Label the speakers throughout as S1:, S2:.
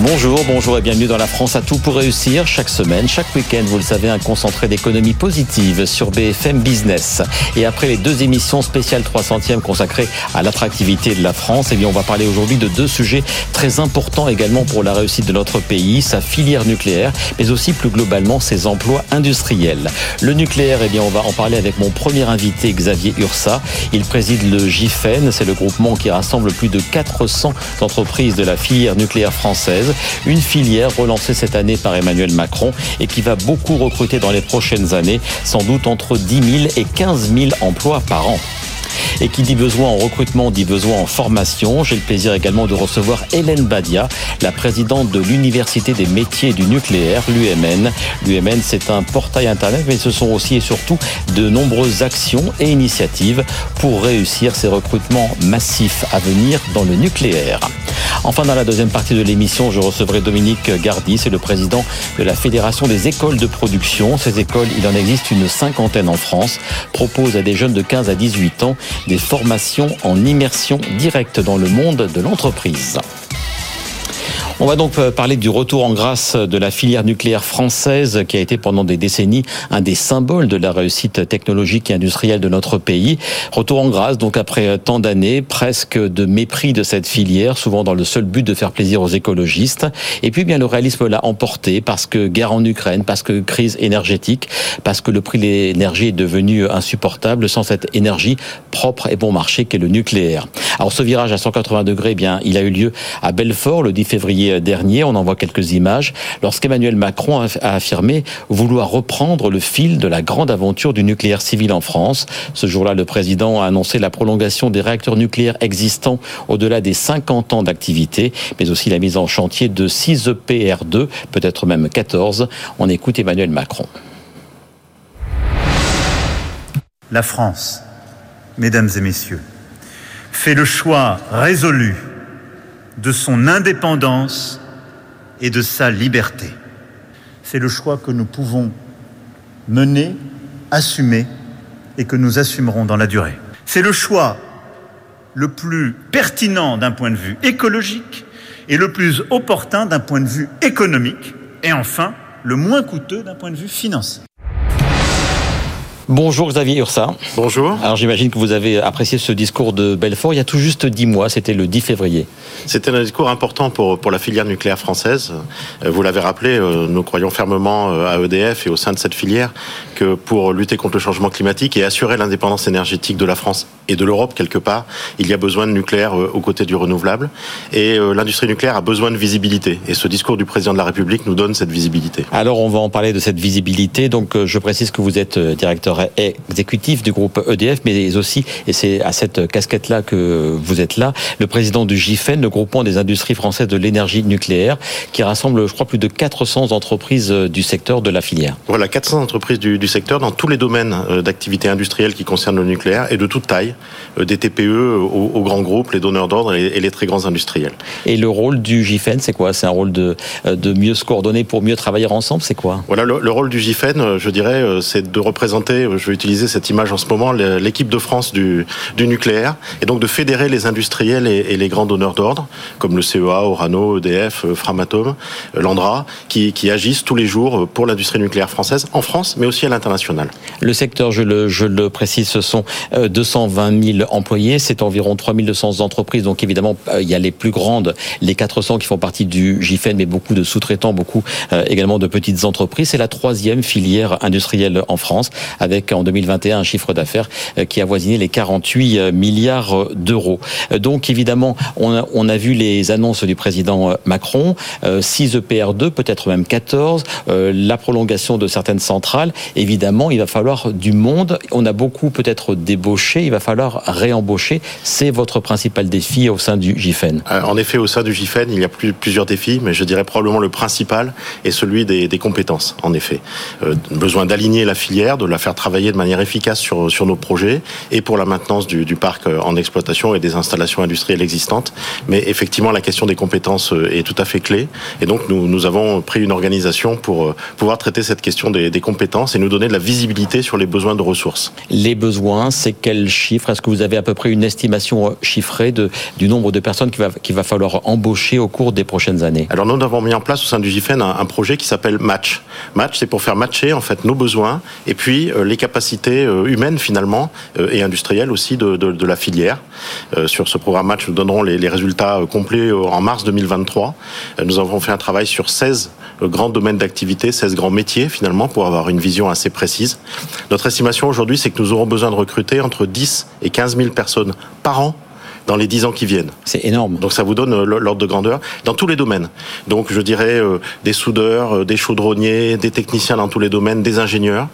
S1: Bonjour, bonjour et bienvenue dans la France à tout pour réussir. Chaque semaine, chaque week-end, vous le savez, un concentré d'économie positive sur BFM Business. Et après les deux émissions spéciales 300e consacrées à l'attractivité de la France, eh bien, on va parler aujourd'hui de deux sujets très importants également pour la réussite de notre pays, sa filière nucléaire, mais aussi plus globalement ses emplois industriels. Le nucléaire, eh bien, on va en parler avec mon premier invité, Xavier Ursa. Il préside le GIFEN, c'est le groupement qui rassemble plus de 400 entreprises de la filière nucléaire française une filière relancée cette année par Emmanuel Macron et qui va beaucoup recruter dans les prochaines années, sans doute entre 10 000 et 15 000 emplois par an. Et qui dit besoin en recrutement dit besoin en formation. J'ai le plaisir également de recevoir Hélène Badia, la présidente de l'Université des métiers du nucléaire, l'UMN. L'UMN, c'est un portail Internet, mais ce sont aussi et surtout de nombreuses actions et initiatives pour réussir ces recrutements massifs à venir dans le nucléaire. Enfin, dans la deuxième partie de l'émission, je recevrai Dominique Gardi, c'est le président de la Fédération des écoles de production. Ces écoles, il en existe une cinquantaine en France, proposent à des jeunes de 15 à 18 ans des formations en immersion directe dans le monde de l'entreprise. On va donc euh, parler du retour en grâce de la filière nucléaire française qui a été pendant des décennies un des symboles de la réussite technologique et industrielle de notre pays. Retour en grâce donc après euh, tant d'années, presque de mépris de cette filière, souvent dans le seul but de faire plaisir aux écologistes. Et puis bien le réalisme l'a emporté parce que guerre en Ukraine, parce que crise énergétique, parce que le prix de l'énergie est devenu insupportable sans cette énergie propre et bon marché qu'est le nucléaire. Alors ce virage à 180 degrés, eh bien il a eu lieu à Belfort le 10 février dernier, on en voit quelques images, lorsqu'Emmanuel Macron a affirmé vouloir reprendre le fil de la grande aventure du nucléaire civil en France. Ce jour-là, le président a annoncé la prolongation des réacteurs nucléaires existants au-delà des 50 ans d'activité, mais aussi la mise en chantier de 6 EPR2, peut-être même 14. On écoute Emmanuel Macron.
S2: La France, mesdames et messieurs, fait le choix résolu de son indépendance et de sa liberté. C'est le choix que nous pouvons mener, assumer et que nous assumerons dans la durée. C'est le choix le plus pertinent d'un point de vue écologique et le plus opportun d'un point de vue économique et enfin le moins coûteux d'un point de vue financier.
S1: Bonjour Xavier Ursa.
S3: Bonjour.
S1: Alors j'imagine que vous avez apprécié ce discours de Belfort il y a tout juste dix mois, c'était le 10 février.
S3: C'était un discours important pour, pour la filière nucléaire française. Euh, vous l'avez rappelé, euh, nous croyons fermement euh, à EDF et au sein de cette filière que pour lutter contre le changement climatique et assurer l'indépendance énergétique de la France et de l'Europe quelque part, il y a besoin de nucléaire aux côtés du renouvelable. Et l'industrie nucléaire a besoin de visibilité. Et ce discours du président de la République nous donne cette visibilité.
S1: Alors on va en parler de cette visibilité. Donc je précise que vous êtes directeur exécutif du groupe EDF, mais aussi, et c'est à cette casquette-là que vous êtes là, le président du GIFEN, le groupement des industries françaises de l'énergie nucléaire, qui rassemble, je crois, plus de 400 entreprises euh, du secteur de la filière.
S3: Voilà, 400 entreprises du, secteur dans tous les domaines euh, d'activité industrielle qui concernent le nucléaire et de toute taille, euh, des TPE aux, grands groupes, les donneurs d'ordre et, les très grands industriels.
S1: Et le rôle du GIFEN, c'est quoi? C'est un rôle de, de mieux se coordonner pour mieux travailler ensemble, c'est quoi?
S3: Voilà, le, le, rôle du GIFEN, je dirais, c'est de représenter, je vais utiliser cette image en ce moment, l'équipe de France du, nucléaire, et donc de fédérer les industriels et, les grands donneurs d'ordre, comme le CEA, Orano, EDF, euh, Framatome, euh, Landra, qui, agissent tous les jours pour l'industrie nucléaire française, en France, mais aussi à l'international.
S1: Le secteur, je le, précise, ce sont 220 euh, 000 employés, c'est environ 3200 entreprises, donc évidemment, il y a les plus grandes, les 400 qui font partie du GIFEN, mais beaucoup de sous-traitants, beaucoup également de petites entreprises. C'est la troisième filière industrielle en France, avec en 2020 un chiffre d'affaires euh, qui avoisinait les 48 euh, milliards euh, d'euros. Donc évidemment, on a, vu les annonces du président Macron, 6 EPR2, peut-être même 14, la prolongation de certaines centrales. Évidemment, il va falloir du monde. On a beaucoup peut-être débauché, il va falloir réembaucher. C'est votre principal défi au sein du GIFEN.
S3: En effet, au sein du GIFEN, il y a plusieurs défis, mais je dirais probablement le principal est celui des, compétences, en effet. besoin d'aligner la filière, de la faire travailler travailler de manière efficace sur, sur nos projets et pour la maintenance du, du parc en exploitation et des installations industrielles existantes. Mais effectivement, la question des compétences est tout à fait clé. Et donc, nous, nous avons pris une organisation pour pouvoir traiter cette question des, des compétences et nous donner de la visibilité sur les besoins de ressources.
S1: Les besoins, c'est quel chiffre? Est-ce que vous avez à peu près une estimation chiffrée de, du nombre de personnes qu'il va, qu'il va falloir embaucher au cours des prochaines années?
S3: Alors nous avons mis en place au sein du GIFEN un, un projet qui s'appelle Match. Match, c'est pour faire matcher en fait nos besoins et puis euh, les capacités euh, humaines finalement euh, et industrielles aussi de, la filière. Euh, sur ce programme Match, nous donnerons les, résultats complets en mars 2023. Nous avons fait un travail sur 16 grands domaines d'activité, 16 grands métiers finalement pour avoir une vision assez précise. Notre estimation aujourd'hui, c'est que nous aurons besoin de recruter entre 10 et 15 000 personnes par an dans les dix ans qui viennent.
S1: C'est énorme.
S3: Donc ça vous donne euh, l'ordre de grandeur dans tous les domaines. Donc je dirais euh, des soudeurs, euh, des chaudronniers, des techniciens dans tous les domaines, des ingénieurs.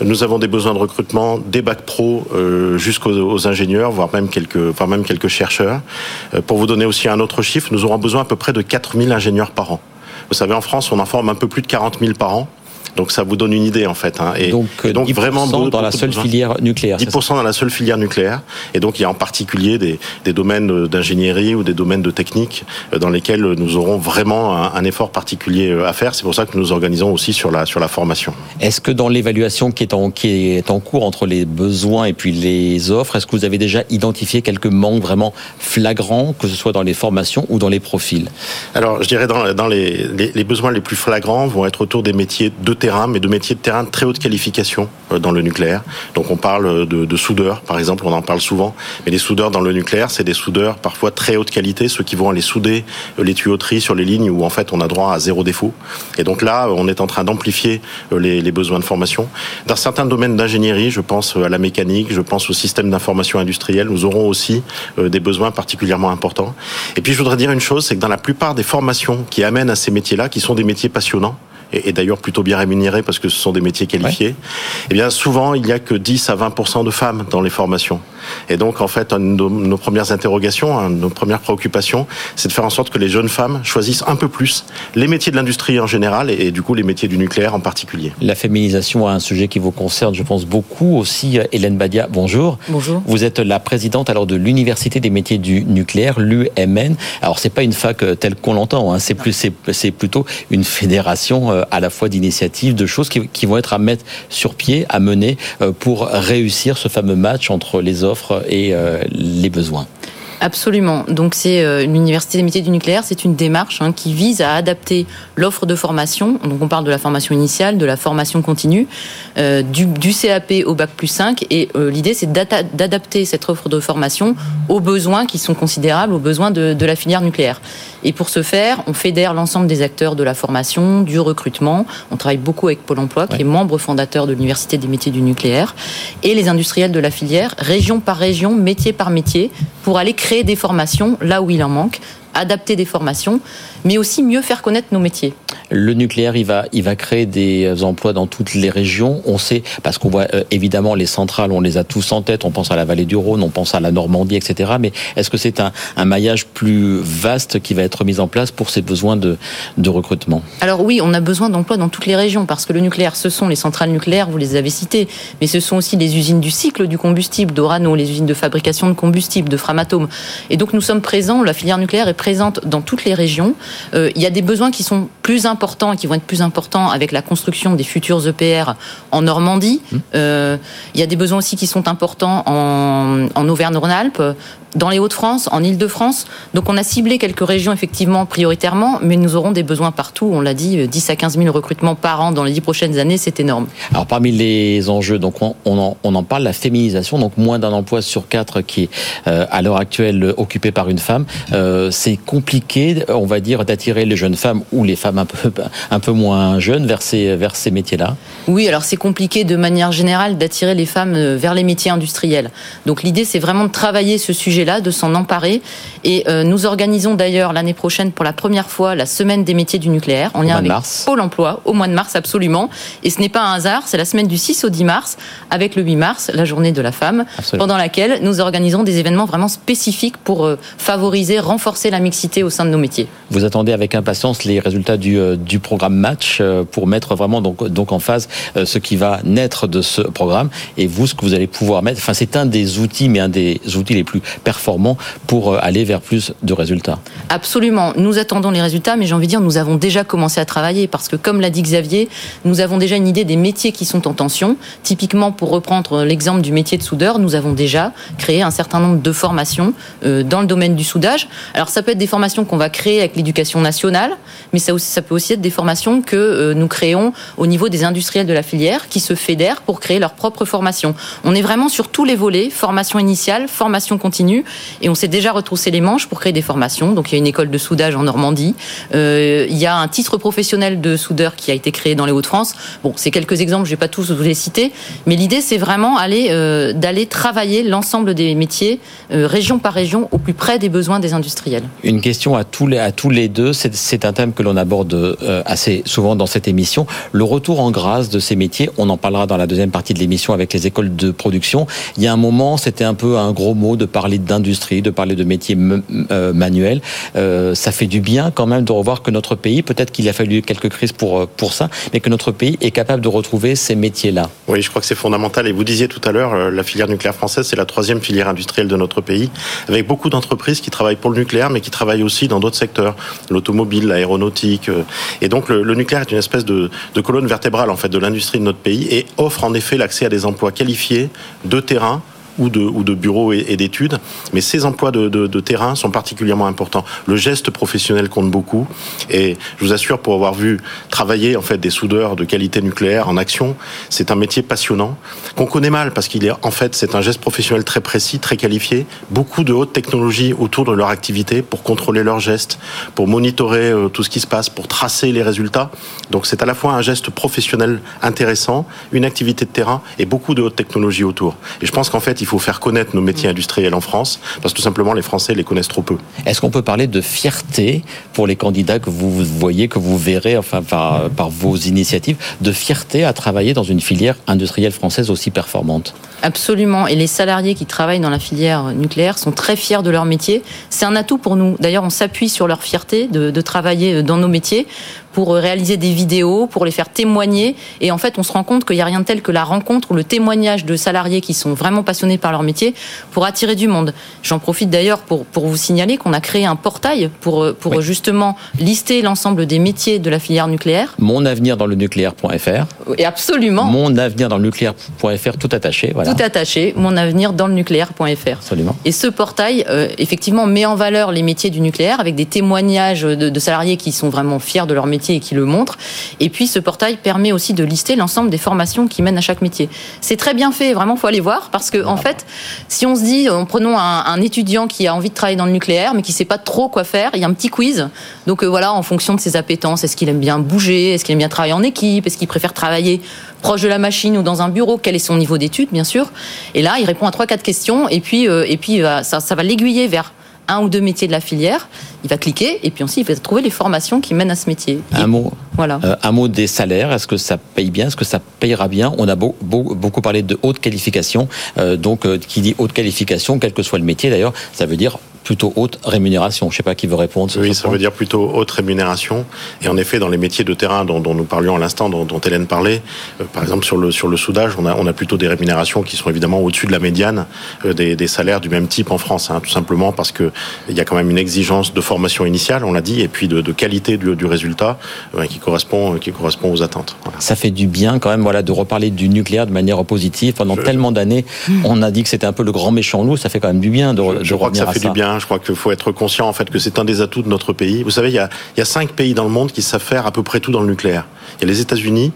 S3: Nous avons des besoins de recrutement des bacs pro jusqu'aux ingénieurs, voire même quelques, voire même quelques chercheurs. Pour vous donner aussi un autre chiffre, nous aurons besoin à peu près de 4000 ingénieurs par an. Vous savez, en France, on en forme un peu plus de 40 000 par an. Donc ça vous donne une idée en fait. Hein.
S1: Et donc, et donc 10% vraiment dans la seule filière nucléaire.
S3: 10% dans la seule filière nucléaire. Et donc il y a en particulier des, des domaines d'ingénierie ou des domaines de technique euh, dans lesquels nous aurons vraiment un, un effort particulier euh, à faire. C'est pour ça que nous nous organisons aussi sur la sur la formation.
S1: Est-ce que dans l'évaluation qui est en qui est en cours entre les besoins et puis les offres, est-ce que vous avez déjà identifié quelques manques vraiment flagrants, que ce soit dans les formations ou dans les profils?
S3: Alors je dirais dans, dans les, les, les besoins les plus flagrants vont être autour des métiers de terrain, mais de métiers de terrain de très haute qualification euh, dans le nucléaire. Donc on parle de, de soudeurs, par exemple, on en parle souvent. Mais les soudeurs dans le nucléaire, c'est des soudeurs parfois très haute qualité, ceux qui vont aller souder euh, les tuyauteries sur les lignes où en fait on a droit à zéro défaut. Et donc là, on est en train d'amplifier euh, les, les, besoins de formation. Dans certains domaines d'ingénierie, je pense à la mécanique, je pense au système d'information industrielle, nous aurons aussi des besoins particulièrement importants. Et puis je voudrais dire une chose, c'est que dans la plupart des formations qui amènent à ces métiers-là, qui sont des métiers passionnants, et, et d'ailleurs plutôt bien rémunérés parce que ce sont des métiers qualifiés, ouais. eh bien souvent il n'y a que 10 à 20 de femmes dans les formations. Et donc en fait nos, nos premières interrogations, nos premières préoccupations, c'est de faire en sorte que les jeunes femmes choisissent un peu plus les métiers de l'industrie en général et, et, du coup les métiers du nucléaire en particulier.
S1: La féminisation a un sujet qui vous concerne, je pense beaucoup aussi. Hélène Badia, bonjour.
S4: Bonjour.
S1: Vous êtes la présidente alors de l'université des métiers du nucléaire, l'UMN. Alors c'est pas une fac telle qu'on l'entend, hein. c'est plus c'est plutôt une fédération euh, à la fois d'initiatives, de choses qui, vont être à mettre sur pied, à mener euh, pour réussir ce fameux match entre les offres et euh, les besoins.
S4: Absolument. Donc c'est euh, l'université des métiers du nucléaire, c'est une démarche hein, qui vise à adapter l'offre de formation. Donc on parle de la formation initiale, de la formation continue, euh, du, CAP au bac plus 5. Et euh, l'idée c'est d'adapter cette offre de formation aux besoins qui sont considérables, aux besoins de, de la filière nucléaire. Et pour ce faire, on fédère l'ensemble des acteurs de la formation, du recrutement. On travaille beaucoup avec Pôle Emploi, qui ouais. est membre fondateur de l'université des métiers du nucléaire, et les industriels de la filière, région par région, métier par métier, pour aller créer des formations là où il en manque, adapter des formations, mais aussi mieux faire connaître nos métiers.
S1: Le nucléaire, il va, il va créer des emplois dans toutes les régions. On sait, parce qu'on voit euh, évidemment les centrales, on les a tous en tête. On pense à la vallée du Rhône, on pense à la Normandie, etc. Mais est-ce que c'est un, un, maillage plus vaste qui va être mis en place pour ces besoins de, de recrutement?
S4: Alors oui, on a besoin d'emplois dans toutes les régions, parce que le nucléaire, ce sont les centrales nucléaires, vous les avez citées, mais ce sont aussi les usines du cycle du combustible, d'Orano, les usines de fabrication de combustible, de Framatome. Et donc nous sommes présents, la filière nucléaire est présente dans toutes les régions. Euh, il y a des besoins qui sont plus importants et qui vont être plus importants avec la construction des futurs EPR en Normandie. Mmh. Euh, il y a des besoins aussi qui sont importants en, en Auvergne-Rhône-Alpes, dans les Hauts-de-France, en Ile-de-France. Donc on a ciblé quelques régions effectivement prioritairement, mais nous aurons des besoins partout. On l'a dit, 10 à 15 000 recrutements par an dans les 10 prochaines années, c'est énorme.
S1: Alors parmi les enjeux, donc on, on, en, on en, parle, la féminisation, donc moins d'un emploi sur quatre qui est euh, à l'heure actuelle occupé par une femme. Euh, c'est compliqué, on va dire, d'attirer les jeunes femmes ou les femmes un peu, un peu moins jeunes vers ces, vers ces métiers-là.
S4: Oui, alors c'est compliqué de manière générale d'attirer les femmes vers les métiers industriels. Donc l'idée, c'est vraiment de travailler ce sujet sujet-là, de s'en emparer. Et nous organisons d'ailleurs l'année prochaine pour la première fois la semaine des métiers du nucléaire en lien avec Pôle Emploi au mois de mars absolument. Et ce n'est pas un hasard, c'est la semaine du 6 au 10 mars avec le 8 mars, la journée de la femme, pendant laquelle nous organisons des événements vraiment spécifiques pour favoriser, renforcer la mixité au sein de nos métiers.
S1: Vous attendez avec impatience les résultats du, du programme Match pour mettre vraiment donc, donc en phase ce qui va naître de ce programme et vous ce que vous allez pouvoir mettre. Enfin, c'est un des outils, mais un des outils les plus performants pour euh, aller vers plus de résultats.
S4: Absolument. Nous attendons les résultats, mais j'ai envie de dire, nous avons déjà commencé à travailler parce que, comme l'a dit Xavier, nous avons déjà une idée des métiers qui sont en tension. Typiquement, pour reprendre l'exemple du métier de soudeur, nous avons déjà créé un certain nombre de formations euh, dans le domaine du soudage. Alors, ça peut être des formations qu'on va créer avec l'éducation nationale, mais ça, aussi, ça peut aussi être des formations que euh, nous créons au niveau des industriels de la filière qui se fédèrent pour créer leur propre formation. On est vraiment sur tous les volets, formation initiale, formation continue, et on s'est déjà retroussé les manches pour créer des formations. Donc il y a une école de soudage en Normandie, euh, il y a un titre professionnel de soudeur qui a été créé dans les Hauts-de-France. Bon, c'est quelques exemples, je vais pas tous vous les citer, mais l'idée c'est vraiment aller euh, d'aller travailler l'ensemble des métiers, euh, région par région, au plus près des besoins des industriels.
S1: Une question à tous les, à tous les deux, c'est un thème que l'on aborde euh, assez souvent dans cette émission, le retour en grâce de ces métiers. On en parlera dans la deuxième partie de l'émission avec les écoles de production. Il y a un moment, c'était un peu un gros mot de parler d'industrie, de parler de métiers euh, manuels. Euh, ça fait du bien quand même de revoir que notre pays, peut-être qu'il a fallu quelques crises pour, euh, pour ça, mais que notre pays est capable de retrouver ces métiers-là.
S3: Oui, je crois que c'est fondamental. Et vous disiez tout à l'heure, la filière nucléaire française, c'est la troisième filière industrielle de notre pays, avec beaucoup d'entreprises qui travaillent pour le nucléaire, mais qui travaillent aussi dans d'autres secteurs, l'automobile, l'aéronautique. Et donc le, nucléaire est une espèce de, de colonne vertébrale en fait de l'industrie de notre pays et offre en effet l'accès à des emplois qualifiés de terrain ou de, ou de bureaux et, d'études. Mais ces emplois de, terrain sont particulièrement importants. Le geste professionnel compte beaucoup. Et je vous assure, pour avoir vu travailler en fait des soudeurs de qualité nucléaire en action, c'est un métier passionnant qu'on connaît mal parce qu'il est en fait c'est un geste professionnel très précis, très qualifié. Beaucoup de hautes technologies autour de leur activité pour contrôler leurs gestes, pour monitorer euh, tout ce qui se passe, pour tracer les résultats. Donc c'est à la fois un geste professionnel intéressant, une activité de terrain et beaucoup de hautes technologies autour. Et je pense qu'en fait il faut faire connaître nos métiers industriels en France, parce que tout simplement les Français les connaissent trop peu.
S1: Est-ce qu'on peut parler de fierté pour les candidats que vous voyez, que vous verrez, enfin par, par vos initiatives, de fierté à travailler dans une filière industrielle française aussi performante?
S4: Absolument. Et les salariés qui travaillent dans la filière nucléaire sont très fiers de leur métier. C'est un atout pour nous. D'ailleurs, on s'appuie sur leur fierté de, de, travailler dans nos métiers pour réaliser des vidéos, pour les faire témoigner. Et en fait, on se rend compte qu'il n'y a rien de tel que la rencontre ou le témoignage de salariés qui sont vraiment passionnés par leur métier pour attirer du monde. J'en profite d'ailleurs pour, pour vous signaler qu'on a créé un portail pour, pour justement lister l'ensemble des métiers de la filière nucléaire.
S1: Mon avenir dans le nucléaire.fr.
S4: Et absolument.
S1: Mon avenir dans le nucléaire.fr, tout attaché. Voilà.
S4: Tout attaché. Mon avenir dans le nucléaire.fr.
S1: Absolument.
S4: Et ce portail, euh, effectivement, met en valeur les métiers du nucléaire avec des témoignages de, de salariés qui sont vraiment fiers de leur métier et qui le montre. Et puis ce portail permet aussi de lister l'ensemble des formations qui mènent à chaque métier. C'est très bien fait, vraiment, faut aller voir parce que en fait, si on se dit, en prenons un, un, étudiant qui a envie de travailler dans le nucléaire mais qui sait pas trop quoi faire, il y a un petit quiz. Donc euh, voilà, en fonction de ses appétences, est-ce qu'il aime bien bouger, est-ce qu'il aime bien travailler en équipe, est-ce qu'il préfère travailler proche de la machine ou dans un bureau, quel est son niveau d'études, bien sûr. Et là, il répond à trois, quatre questions et puis euh, et puis ça, ça va l'aiguiller vers un ou deux métiers de la filière, il va cliquer et puis ensuite il va trouver les formations qui mènent à ce métier.
S1: Un mot, voilà. Euh, un mot des salaires. Est-ce que ça paye bien? Est-ce que ça payera bien? On a beau, beau, beaucoup parlé de haute qualification. Euh, donc, euh, qui dit haute qualification, quel que soit le métier d'ailleurs, ça veut dire plutôt haute rémunération. Je ne sais pas qui veut répondre.
S3: Oui, ça veut dire plutôt haute rémunération. Et en effet, dans les métiers de terrain dont, dont nous parlions à l'instant, dont, dont, Hélène parlait, euh, par exemple sur le, sur le soudage, on a, on a plutôt des rémunérations qui sont évidemment au-dessus de la médiane euh, des, des, salaires du même type en France, hein, tout simplement parce que il y a quand même une exigence de formation initiale, on l'a dit, et puis de, de qualité du, du résultat euh, qui correspond, qui correspond aux attentes.
S1: Voilà. Ça fait du bien quand même, voilà, de reparler du nucléaire de manière positive. Pendant je... tellement d'années, on a dit que c'était un peu le grand méchant loup. Ça fait quand même du bien de,
S3: je, je
S1: de
S3: crois que ça fait du bien. Je crois qu'il faut être conscient en fait que c'est un des atouts de notre pays. Vous savez, il y, a, il y a cinq pays dans le monde qui savent faire à peu près tout dans le nucléaire. Il y a les États-Unis,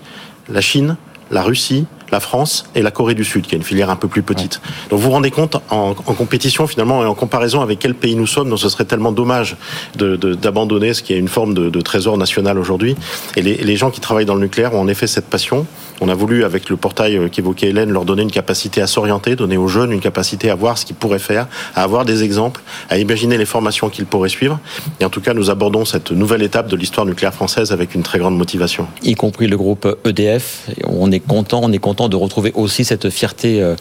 S3: la Chine, la Russie, la France et la Corée du Sud, qui est une filière un peu plus petite. Donc vous vous rendez compte, en, compétition finalement et en comparaison avec quel pays nous sommes, donc ce serait tellement dommage d'abandonner ce qui est une forme de, trésor national aujourd'hui. Et les, les gens qui travaillent dans le nucléaire ont en effet cette passion. On a voulu, avec le portail euh, qu'évoquait Hélène, leur donner une capacité à s'orienter, donner aux jeunes une capacité à voir ce qu'ils pourraient faire, à avoir des exemples, à imaginer les formations qu'ils pourraient suivre. Et en tout cas, nous abordons cette nouvelle étape de l'histoire nucléaire française avec une très grande motivation.
S1: Y compris le groupe EDF. On est content, on est content de retrouver aussi cette fierté euh,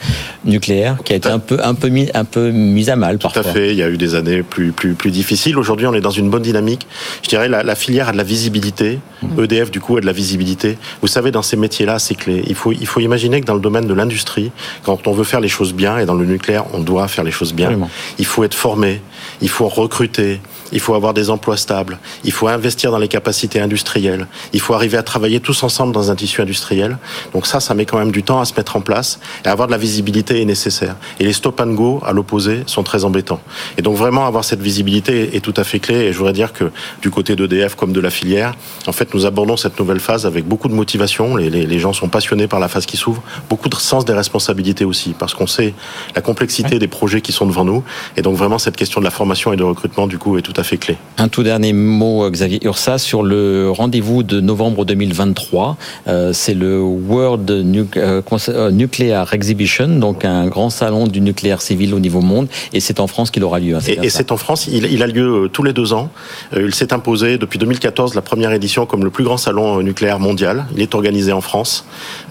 S1: nucléaire qui a été un peu, un peu mis, un peu mise à mal parfois.
S3: Tout à fait. Il y a eu des années plus, plus, plus difficiles. Aujourd'hui, on est dans une bonne dynamique. Je dirais la, la filière a de la visibilité. Mmh. EDF, du coup, a de la visibilité. Vous savez, dans ces métiers-là, c'est clé. Il faut, il faut imaginer que dans le domaine de l'industrie, quand on veut faire les choses bien, et dans le nucléaire, on doit faire les choses bien, il faut être formé, il faut recruter, il faut avoir des emplois stables, il faut investir dans les capacités industrielles, il faut arriver à travailler tous ensemble dans un tissu industriel. Donc ça, ça met quand même du temps à se mettre en place et avoir de la visibilité est nécessaire. Et les stop and go, à l'opposé, sont très embêtants. Et donc vraiment avoir cette visibilité est tout à fait clé. Et je voudrais dire que du côté d'EDF comme de la filière, en fait, nous abordons cette nouvelle phase avec beaucoup de motivation. Les, les, les gens sont passionnés par la phase qui s'ouvre, beaucoup de sens des responsabilités aussi, parce qu'on sait la complexité des projets qui sont devant nous. Et donc vraiment cette question de la formation et de recrutement, du coup, est tout à fait clé.
S1: Un tout dernier mot, Xavier Ursa, sur le rendez-vous de novembre 2023. Euh, c'est le World euh, euh, Nuclear Exhibition, donc un grand salon du nucléaire civil au niveau monde, et c'est en France qu'il aura lieu. Hein,
S3: et c'est en France, il, a lieu tous les deux ans. il s'est imposé depuis 2014 la première édition comme le plus grand salon nucléaire mondial. Il est organisé en France,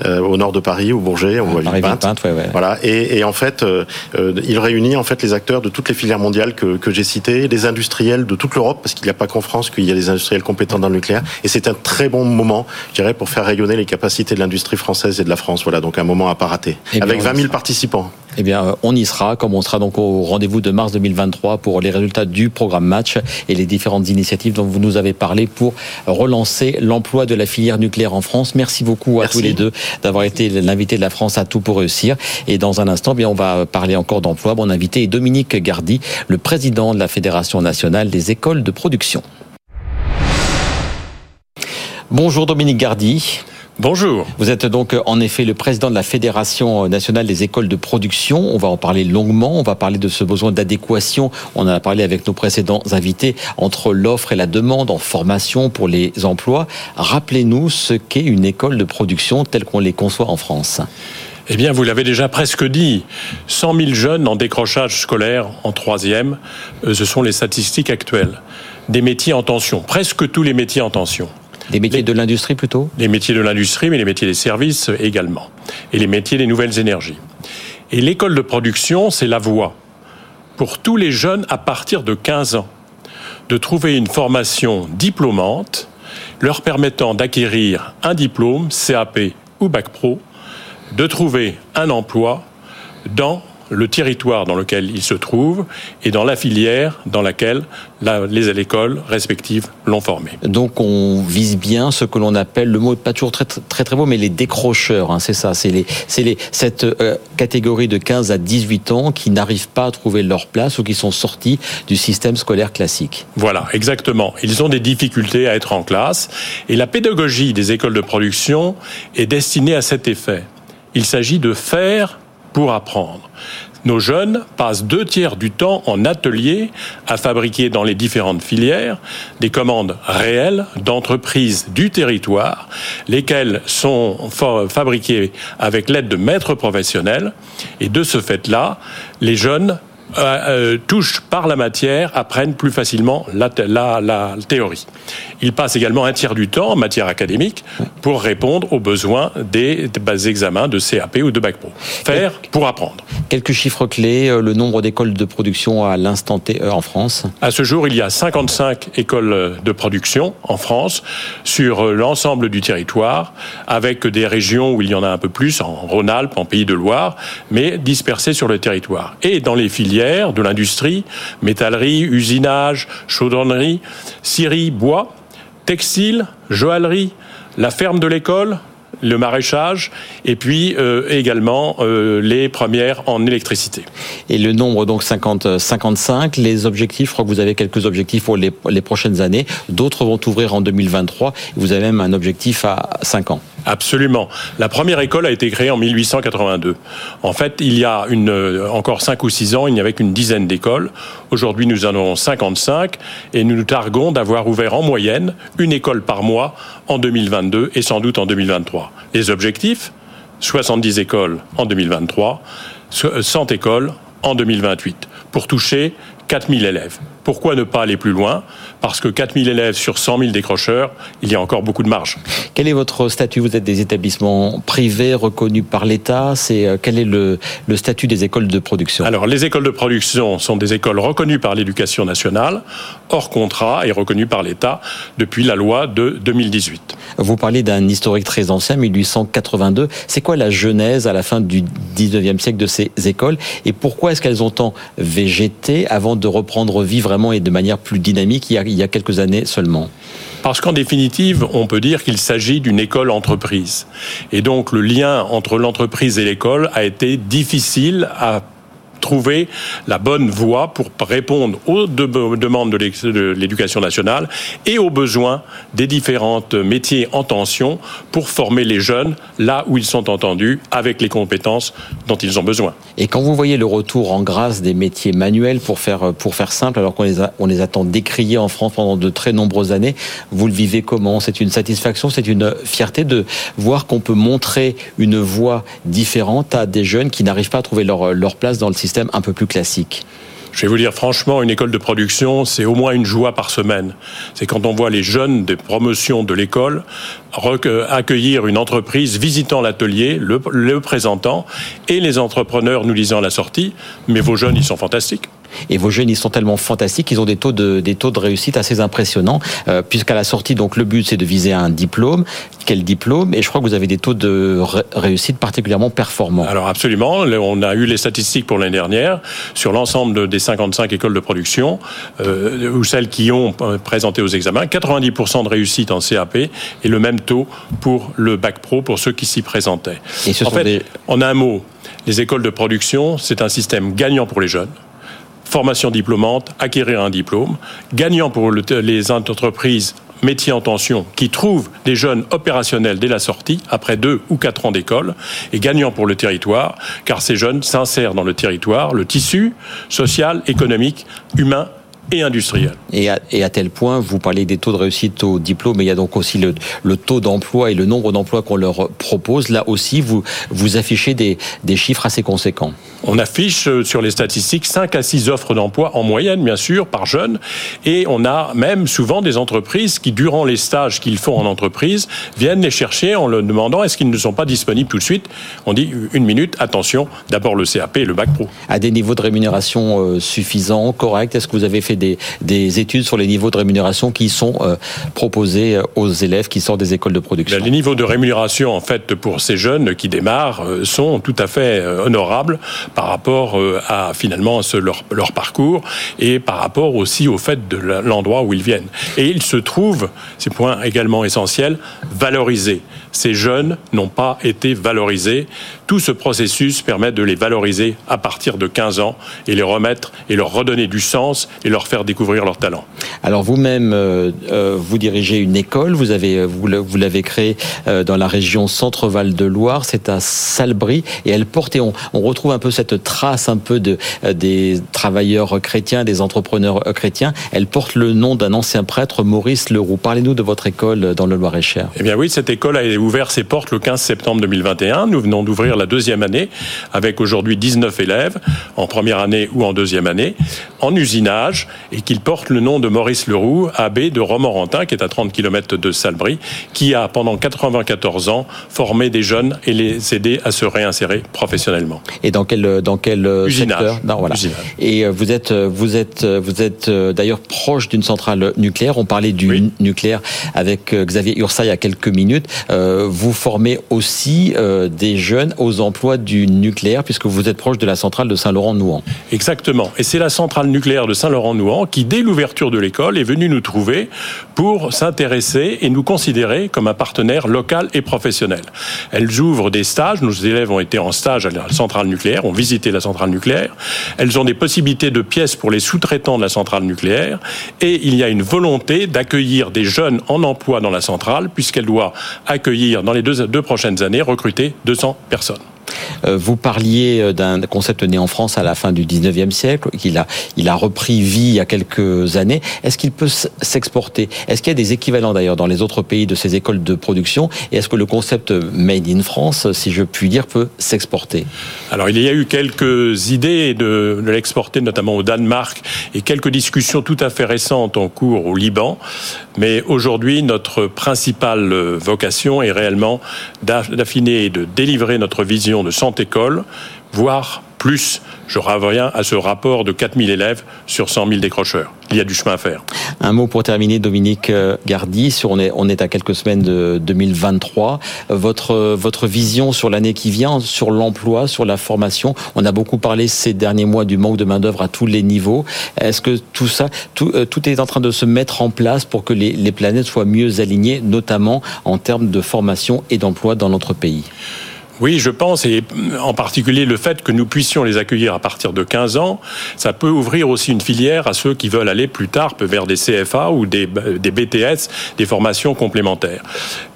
S3: au nord de Paris, au Bourget, au
S1: Villepinte. Ouais, ouais.
S3: Voilà, et, et en fait, il réunit en fait les acteurs de toutes les filières mondiales que, que j'ai citées, les industriels de toute l'Europe, parce qu'il n'y a pas qu'en France qu'il y a des industriels compétents dans le nucléaire. Et c'est un très bon moment, je dirais, pour faire rayonner les capacités de l'industrie française et de la France. Voilà, donc un moment à pas rater. Eh Avec 20 000 participants.
S1: Eh bien, euh, on y sera, comme on sera donc au rendez-vous de mars 2023 pour les résultats du programme Match et les différentes initiatives dont vous nous avez parlé pour relancer l'emploi de la filière nucléaire en France. Merci beaucoup à tous les deux d'avoir été l'invité de la France à tout pour réussir. Et dans un instant, bien, on va parler encore d'emploi. Mon invité est Dominique Gardy, le président de la Fédération nationale des écoles de production. Bonjour Dominique Gardy.
S5: Bonjour.
S1: Vous êtes donc en effet le président de la Fédération nationale des écoles de production. On va en parler longuement. On va parler de ce besoin d'adéquation. On en a parlé avec nos précédents invités entre l'offre et la demande en formation pour les emplois. Rappelez-nous ce qu'est une école de production telle qu'on les conçoit en France.
S5: Eh bien, vous l'avez déjà presque dit. 100 000 jeunes en décrochage scolaire en troisième, euh, ce sont les statistiques actuelles. Des métiers en tension, presque tous les métiers en tension.
S1: Des métiers de l'industrie plutôt?
S5: Les métiers de l'industrie, mais les métiers des services également. Et les métiers des nouvelles énergies. Et l'école de production, c'est la voie pour tous les jeunes à partir de 15 ans de trouver une formation diplômante leur permettant d'acquérir un diplôme, CAP ou Bac Pro, de trouver un emploi dans le territoire dans lequel ils se trouvent et dans la filière dans laquelle les écoles respectives l'ont formé.
S1: Donc on vise bien ce que l'on appelle, le mot pas toujours très très très beau, mais les décrocheurs, hein, c'est ça, c'est les, c'est les, cette euh, catégorie de 15 à 18 ans qui n'arrivent pas à trouver leur place ou qui sont sortis du système scolaire classique.
S5: Voilà, exactement. Ils ont des difficultés à être en classe et la pédagogie des écoles de production est destinée à cet effet. Il s'agit de faire pour apprendre. Nos jeunes passent deux tiers du temps en atelier à fabriquer dans les différentes filières des commandes réelles d'entreprises du territoire, lesquelles sont fabriquées avec l'aide de maîtres professionnels. Et de ce fait-là, les jeunes euh, euh, touchent par la matière, apprennent plus facilement la, la, la, théorie. Ils passent également un tiers du temps en matière académique pour répondre aux besoins des, des examens de CAP ou de Bac Pro. Faire pour apprendre.
S1: Quelques chiffres clés, euh, le nombre d'écoles de production à l'instant T en France
S5: À ce jour, il y a 55 écoles de production en France sur l'ensemble du territoire, avec des régions où il y en a un peu plus, en Rhône-Alpes, en Pays de Loire, mais dispersées sur le territoire. Et dans les filières de l'industrie, métallerie, usinage, chaudronnerie, scierie, bois, textile, joaillerie, la ferme de l'école, le maraîchage et puis euh, également euh, les premières en électricité.
S1: Et le nombre donc 50 55 les objectifs je crois que vous avez quelques objectifs pour les, les prochaines années, d'autres vont ouvrir en 2023, vous avez même un objectif à 5 ans.
S5: Absolument. La première école a été créée en 1882. En fait, il y a euh, encore 5 ou 6 ans, il n'y avait qu'une dizaine d'écoles. Aujourd'hui, nous en avons 55 et nous nous targuons d'avoir ouvert en moyenne une école par mois en 2022 et sans doute en 2023. Les objectifs? 70 écoles en 2023, 100 écoles en 2028 pour toucher 4000 élèves. Pourquoi ne pas aller plus loin? Parce que 4000 élèves sur 100 000 décrocheurs, il y a encore beaucoup de marge.
S1: Quel est votre statut? Vous êtes des établissements privés reconnus par l'État. C'est euh, quel est le, le, statut des écoles de production?
S5: Alors, les écoles de production sont des écoles reconnues par l'Éducation nationale, hors contrat et reconnues par l'État depuis la loi de 2018.
S1: Vous parlez d'un historique très ancien, 1882. C'est quoi la genèse à la fin du 19e siècle de ces écoles? Et pourquoi est-ce qu'elles ont tant végété avant de reprendre vie vraiment et de manière plus dynamique? Il y a, il y a quelques années seulement
S5: parce qu'en définitive, on peut dire qu'il s'agit d'une école entreprise. Et donc le lien entre l'entreprise et l'école a été difficile à trouver la bonne voie pour répondre aux demandes de l'éducation nationale et aux besoins des différents métiers en tension pour former les jeunes là où ils sont entendus avec les compétences dont ils ont besoin.
S1: Et quand vous voyez le retour en grâce des métiers manuels, pour faire, pour faire simple, alors qu'on les, a, on les attend décriés en France pendant de très nombreuses années, vous le vivez comment? C'est une satisfaction, c'est une fierté de voir qu'on peut montrer une voie différente à des jeunes qui n'arrivent pas à trouver leur, leur place dans le système un peu plus classique
S5: je vais vous dire franchement, une école de production, c'est au moins une joie par semaine. C'est quand on voit les jeunes des promotions de l'école accueillir une entreprise visitant l'atelier, le, le présentant, et les entrepreneurs nous disant à la sortie, mais vos jeunes, ils sont fantastiques.
S1: Et vos jeunes, ils sont tellement fantastiques, ils ont des taux de, des taux de réussite assez impressionnants, euh, puisqu'à la sortie, donc le but, c'est de viser un diplôme. Quel diplôme? Et je crois que vous avez des taux de réussite particulièrement performants.
S5: Alors absolument, on a eu les statistiques pour l'année dernière sur l'ensemble des 55 écoles de production, euh, ou celles qui ont euh, présenté aux examens, 90% de réussite en CAP et le même taux pour le bac pro pour ceux qui s'y présentaient. Et ce en fait, des... en un mot, les écoles de production, c'est un système gagnant pour les jeunes formation diplômante, acquérir un diplôme, gagnant pour les entreprises métiers en tension qui trouvent des jeunes opérationnels dès la sortie, après deux ou quatre ans d'école, et gagnant pour le territoire, car ces jeunes s'insèrent dans le territoire, le tissu social, économique, humain et industriel.
S1: Et à, et à, tel point, vous parlez des taux de réussite au diplôme, mais il y a donc aussi le, le taux d'emploi et le nombre d'emplois qu'on leur propose. Là aussi, vous, vous affichez des, des chiffres assez conséquents.
S5: On affiche euh, sur les statistiques 5 à 6 offres d'emploi en moyenne, bien sûr, par jeune. Et on a même souvent des entreprises qui, durant les stages qu'ils font en entreprise, viennent les chercher en leur demandant est-ce qu'ils ne sont pas disponibles tout de suite? On dit une minute, attention, d'abord le CAP et le bac pro.
S1: À des niveaux de rémunération euh, suffisants, corrects, est-ce que vous avez fait des, des, études sur les niveaux de rémunération qui sont euh, proposés euh, aux élèves qui sortent des écoles de production
S5: Les niveaux de rémunération, en fait, pour ces jeunes qui démarrent, euh, sont tout à fait honorables par rapport à finalement leur, leur parcours et par rapport aussi au fait de l'endroit où ils viennent. Et ils se trouvent, c'est point également essentiel, valorisés. Ces jeunes n'ont pas été valorisés. Tout ce processus permet de les valoriser à partir de 15 ans et les remettre et leur redonner du sens et leur faire découvrir leur talent.
S1: Alors vous-même, euh, euh, vous dirigez une école, vous avez vous l'avez créée euh, dans la région Centre-Val de Loire, c'est à Salbris et elle porte et on, on, retrouve un peu cette trace un peu de des travailleurs chrétiens, des entrepreneurs chrétiens. Elle porte le nom d'un ancien prêtre, Maurice Leroux. Parlez-nous de votre école dans le Loir-et-Cher.
S5: Eh bien oui, cette école a ouvert ses portes le 15 septembre 2021. Nous venons d'ouvrir la deuxième année avec aujourd'hui 19 élèves en première année ou en deuxième année en usinage et qu'il porte le nom de Maurice Leroux, abbé de Romorantin, qui est à 30 km de Salbris, qui a pendant 94 ans formé des jeunes et les aidé à se réinsérer professionnellement.
S1: Et dans quel dans quel
S5: usinage. secteur?
S1: Non, voilà. Et euh, vous êtes vous êtes vous êtes euh, d'ailleurs proche d'une centrale nucléaire. On parlait du nucléaire avec euh, Xavier Ursa il y a quelques minutes. vous formez aussi des jeunes aux emplois du nucléaire puisque vous êtes proche de la centrale de Saint-Laurent-Nouan.
S5: Exactement. Et c'est la centrale nucléaire de Saint-Laurent Nouan, qui dès l'ouverture de l'école est venu nous trouver pour s'intéresser et nous considérer comme un partenaire local et professionnel. Elles ouvrent des stages, nos élèves ont été en stage à la centrale nucléaire, ont visité la centrale nucléaire, elles ont des possibilités de pièces pour les sous-traitants de la centrale nucléaire, et il y a une volonté d'accueillir des jeunes en emploi dans la centrale, puisqu'elle doit accueillir dans les deux, deux prochaines années, recruter 200 personnes.
S1: Euh, vous parliez euh, d'un concept né en France à la fin du 19e siècle, qu'il a, il a repris vie il y a quelques années. Est-ce qu'il peut s'exporter? Est-ce qu'il y a des équivalents d'ailleurs dans les autres pays de ces écoles de production? Et est-ce que le concept Made in France, si je puis dire, peut s'exporter?
S5: Alors il y a eu quelques idées de l'exporter, notamment au Danemark, et quelques discussions tout à fait récentes en cours au Liban. Mais aujourd'hui, notre principale vocation est réellement d'affiner et de délivrer notre vision de 100 écoles, voire plus. Je reviens à ce rapport de 4000 élèves sur 100 000 décrocheurs. Il y a du chemin à faire.
S1: Un mot pour terminer, Dominique euh, Gardy. On, est, à quelques semaines de 2023. Votre, vision sur l'année qui vient, sur l'emploi, sur la formation. On a beaucoup parlé ces derniers mois du manque de main-d'œuvre à tous les niveaux. Est-ce que tout ça, tout, euh, est en train de se mettre en place pour que les planètes soient mieux alignées, notamment en termes de formation et d'emploi dans notre pays?
S5: Oui, je pense, et en particulier le fait que nous puissions les accueillir à partir de 15 ans, ça peut ouvrir aussi une filière à ceux qui veulent aller plus tard vers des CFA ou des, BTS, des formations complémentaires.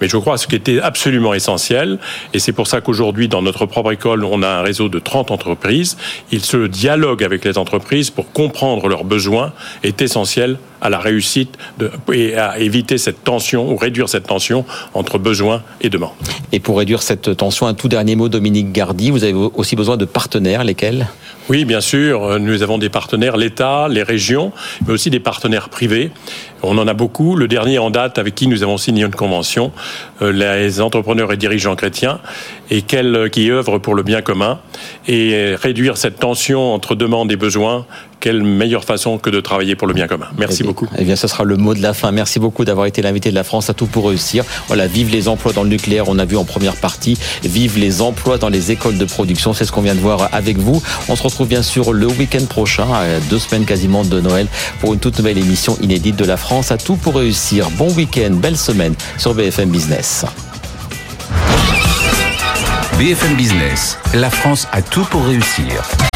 S5: Mais je crois que ce qui était absolument essentiel, et c'est pour ça qu'aujourd'hui, dans notre propre école, on a un réseau de 30 entreprises, il se dialogue avec les entreprises pour comprendre leurs besoins, est essentiel à la réussite de, et à éviter cette tension ou réduire cette tension entre besoins et demande.
S1: Et pour réduire cette tension, un tout dernier mot, Dominique Gardy, vous avez aussi besoin de partenaires, lesquels?
S5: Oui, bien sûr. Nous avons des partenaires, l'État, les régions, mais aussi des partenaires privés. On en a beaucoup. Le dernier en date avec qui nous avons signé une convention, euh, les entrepreneurs et dirigeants chrétiens, et qui œuvrent pour le bien commun. Et réduire cette tension entre demande et besoin, quelle meilleure façon que de travailler pour le bien commun. Merci
S1: eh
S5: beaucoup.
S1: Eh bien, ce sera le mot de la fin. Merci beaucoup d'avoir été l'invité de la France à tout pour réussir. Voilà, vive les emplois dans le nucléaire, on a vu en première partie. Vive les emplois dans les écoles de production, c'est ce qu'on vient de voir avec vous. On se retrouve bien sûr le week-end prochain, à deux semaines quasiment de Noël, pour une toute nouvelle émission inédite de la France à tout pour réussir. Bon week-end, belle semaine sur BFM Business.
S6: BFM Business, la France a tout pour réussir.